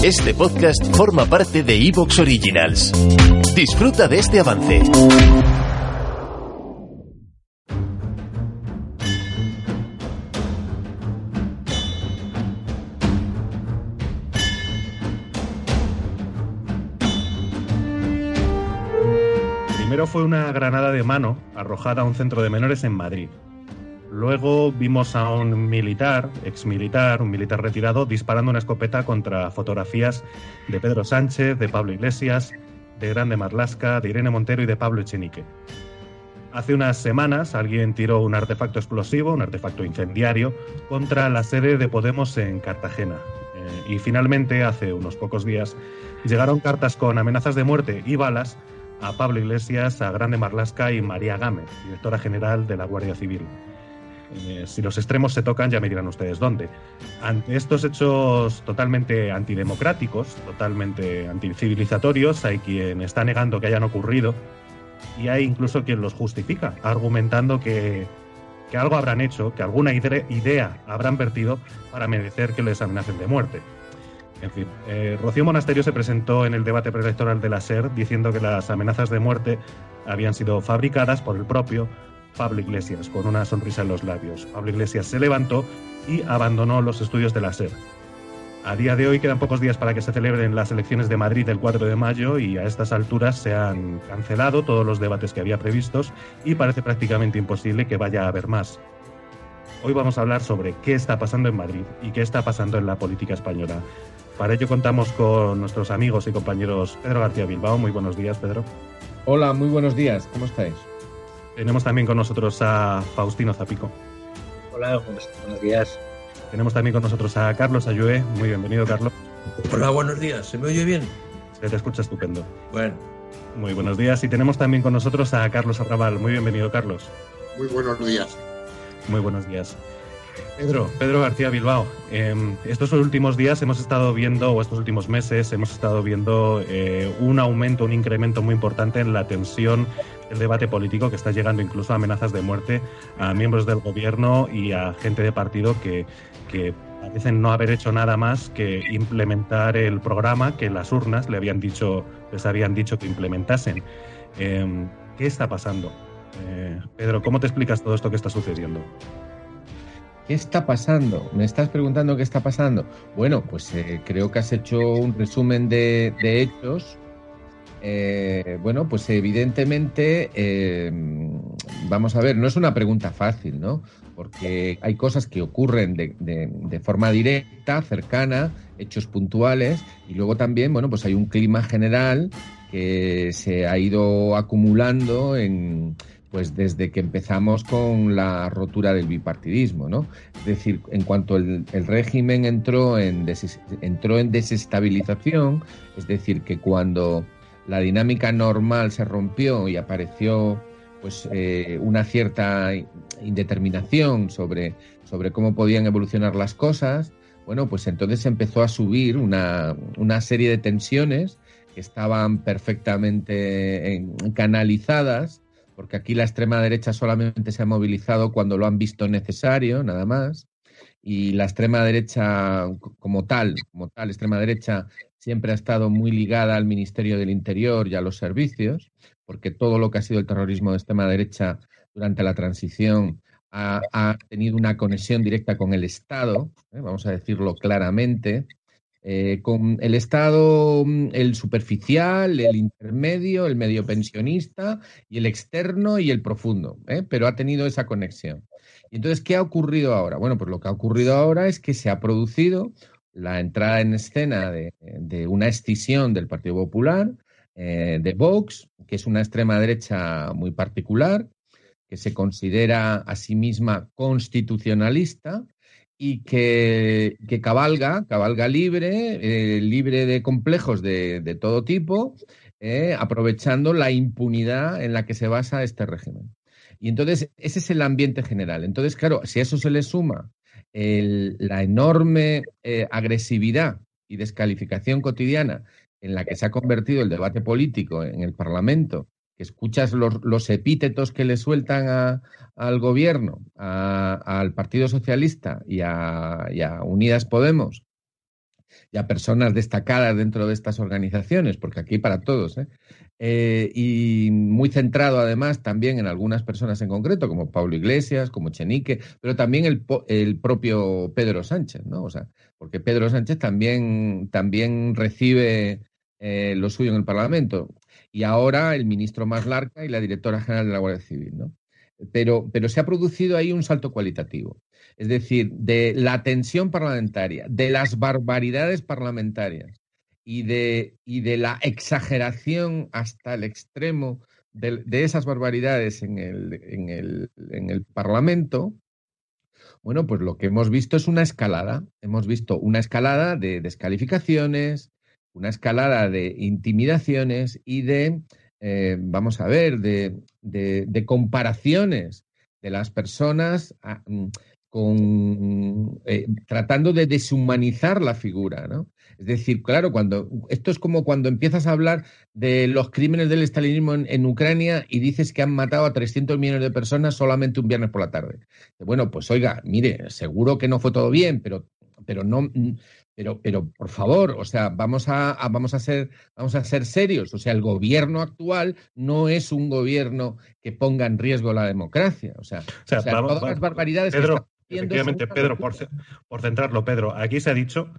Este podcast forma parte de Evox Originals. Disfruta de este avance. Primero fue una granada de mano arrojada a un centro de menores en Madrid. Luego vimos a un militar, ex militar, un militar retirado, disparando una escopeta contra fotografías de Pedro Sánchez, de Pablo Iglesias, de Grande Marlasca, de Irene Montero y de Pablo Echenique. Hace unas semanas alguien tiró un artefacto explosivo, un artefacto incendiario, contra la sede de Podemos en Cartagena. Eh, y finalmente, hace unos pocos días, llegaron cartas con amenazas de muerte y balas a Pablo Iglesias, a Grande Marlasca y María Gámez, directora general de la Guardia Civil. Eh, si los extremos se tocan, ya me dirán ustedes dónde. Ante estos hechos totalmente antidemocráticos, totalmente anticivilizatorios, hay quien está negando que hayan ocurrido y hay incluso quien los justifica, argumentando que, que algo habrán hecho, que alguna ide- idea habrán vertido para merecer que les amenacen de muerte. En fin, eh, Rocío Monasterio se presentó en el debate preelectoral de la SER diciendo que las amenazas de muerte habían sido fabricadas por el propio Pablo Iglesias, con una sonrisa en los labios. Pablo Iglesias se levantó y abandonó los estudios de la SER. A día de hoy quedan pocos días para que se celebren las elecciones de Madrid el 4 de mayo y a estas alturas se han cancelado todos los debates que había previstos y parece prácticamente imposible que vaya a haber más. Hoy vamos a hablar sobre qué está pasando en Madrid y qué está pasando en la política española. Para ello contamos con nuestros amigos y compañeros Pedro García Bilbao. Muy buenos días, Pedro. Hola, muy buenos días. ¿Cómo estáis? Tenemos también con nosotros a Faustino Zapico. Hola, buenos, buenos días. Tenemos también con nosotros a Carlos Ayué. Muy bienvenido, Carlos. Hola, buenos días. ¿Se me oye bien? Se te escucha estupendo. Bueno, Muy buenos días. Y tenemos también con nosotros a Carlos Arrabal. Muy bienvenido, Carlos. Muy buenos días. Muy buenos días. Pedro, Pedro García Bilbao, eh, estos últimos días hemos estado viendo, o estos últimos meses, hemos estado viendo eh, un aumento, un incremento muy importante en la tensión del debate político que está llegando incluso a amenazas de muerte a miembros del gobierno y a gente de partido que, que parecen no haber hecho nada más que implementar el programa que las urnas le habían dicho, les habían dicho que implementasen. Eh, ¿Qué está pasando? Eh, Pedro, ¿cómo te explicas todo esto que está sucediendo? ¿Qué está pasando? ¿Me estás preguntando qué está pasando? Bueno, pues eh, creo que has hecho un resumen de, hechos. Eh, bueno, pues evidentemente, eh, vamos a ver, no es una pregunta fácil, ¿no? Porque hay cosas que ocurren de forma directa, cercana, hechos puntuales, y luego también, bueno, pues hay un clima general que se ha ido acumulando en, pues desde que empezamos con la rotura del bipartidismo, ¿no? Es decir, en cuanto el, régimen entró en, entró en desestabilización, es decir, que cuando la dinámica normal se rompió y apareció pues eh, una cierta indeterminación sobre, sobre cómo podían evolucionar las cosas, bueno, pues entonces empezó a subir una, una serie de tensiones que estaban perfectamente en- canalizadas porque aquí la extrema derecha solamente se ha movilizado cuando lo han visto necesario, nada más, y la extrema derecha como tal, como tal, extrema derecha siempre ha estado muy ligada al Ministerio del Interior y a los servicios, porque todo lo que ha sido el terrorismo de extrema derecha durante la transición ha, tenido una conexión directa con el Estado, ¿eh? vamos a decirlo claramente, eh, con el Estado, mm, el superficial, el intermedio, el medio pensionista y el externo y el profundo, ¿eh? pero ha tenido esa conexión. Y entonces, ¿qué ha ocurrido ahora? Bueno, pues lo que ha ocurrido ahora es que se ha producido la entrada en escena de, de una escisión del Partido Popular, eh, de Vox, que es una extrema derecha muy particular, que se considera a sí misma constitucionalista y que, cabalga, cabalga libre, eh, libre de complejos de, todo tipo, eh, aprovechando la impunidad en la que se basa este régimen. Y entonces, ese es el ambiente general. Entonces, claro, si a eso se le suma la enorme eh, agresividad y descalificación cotidiana en la que se ha convertido el debate político en el Parlamento, que escuchas los, epítetos que le sueltan al gobierno, al Partido Socialista y a, Unidas Podemos, y a personas destacadas dentro de estas organizaciones, porque aquí para todos, ¿eh? Eh, y muy centrado además también en algunas personas en concreto, como Pablo Iglesias, como Chenique, pero también el, el propio Pedro Sánchez, ¿no? O sea, porque Pedro Sánchez también, también recibe eh, lo suyo en el Parlamento. Y ahora el ministro Maslarca y la directora general de la Guardia Civil, ¿no? Pero, pero se ha producido ahí un salto cualitativo. Es decir, de la tensión parlamentaria, de las barbaridades parlamentarias y de, y de la exageración hasta el extremo de, esas barbaridades en el, en, el, en el Parlamento, bueno, pues lo que hemos visto es una escalada. Hemos visto una escalada de descalificaciones, una escalada de intimidaciones y de, eh, vamos a ver, de, de, comparaciones de las personas ah, mm, con, eh, tratando de deshumanizar la figura, ¿no? Es decir, claro, cuando esto es como cuando empiezas a hablar de los crímenes del estalinismo en, en, Ucrania y dices que han matado a 300 millones de personas solamente un viernes por la tarde. Bueno, pues oiga, mire, seguro que no fue todo bien, pero, pero no, pero, pero por favor, o sea, vamos a, vamos a ser, vamos a ser serios. O sea, el gobierno actual no es un gobierno que ponga en riesgo la democracia. O sea, todas las barbaridades Pedro, que Efectivamente, Pedro, por, por centrarlo, Pedro, aquí se ha dicho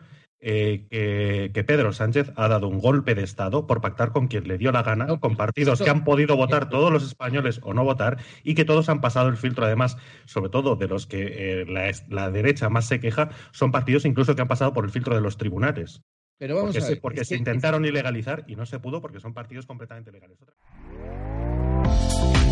eh, que, Pedro Sánchez ha dado un golpe de Estado por pactar con quien le dio la gana, con partidos que han podido votar todos los españoles o no votar y que todos han pasado el filtro, además, sobre todo de los que eh, la, derecha más se queja, son partidos incluso que han pasado por el filtro de los tribunales. Pero vamos porque a ver, porque se intentaron ilegalizar y no se pudo porque son partidos completamente legales.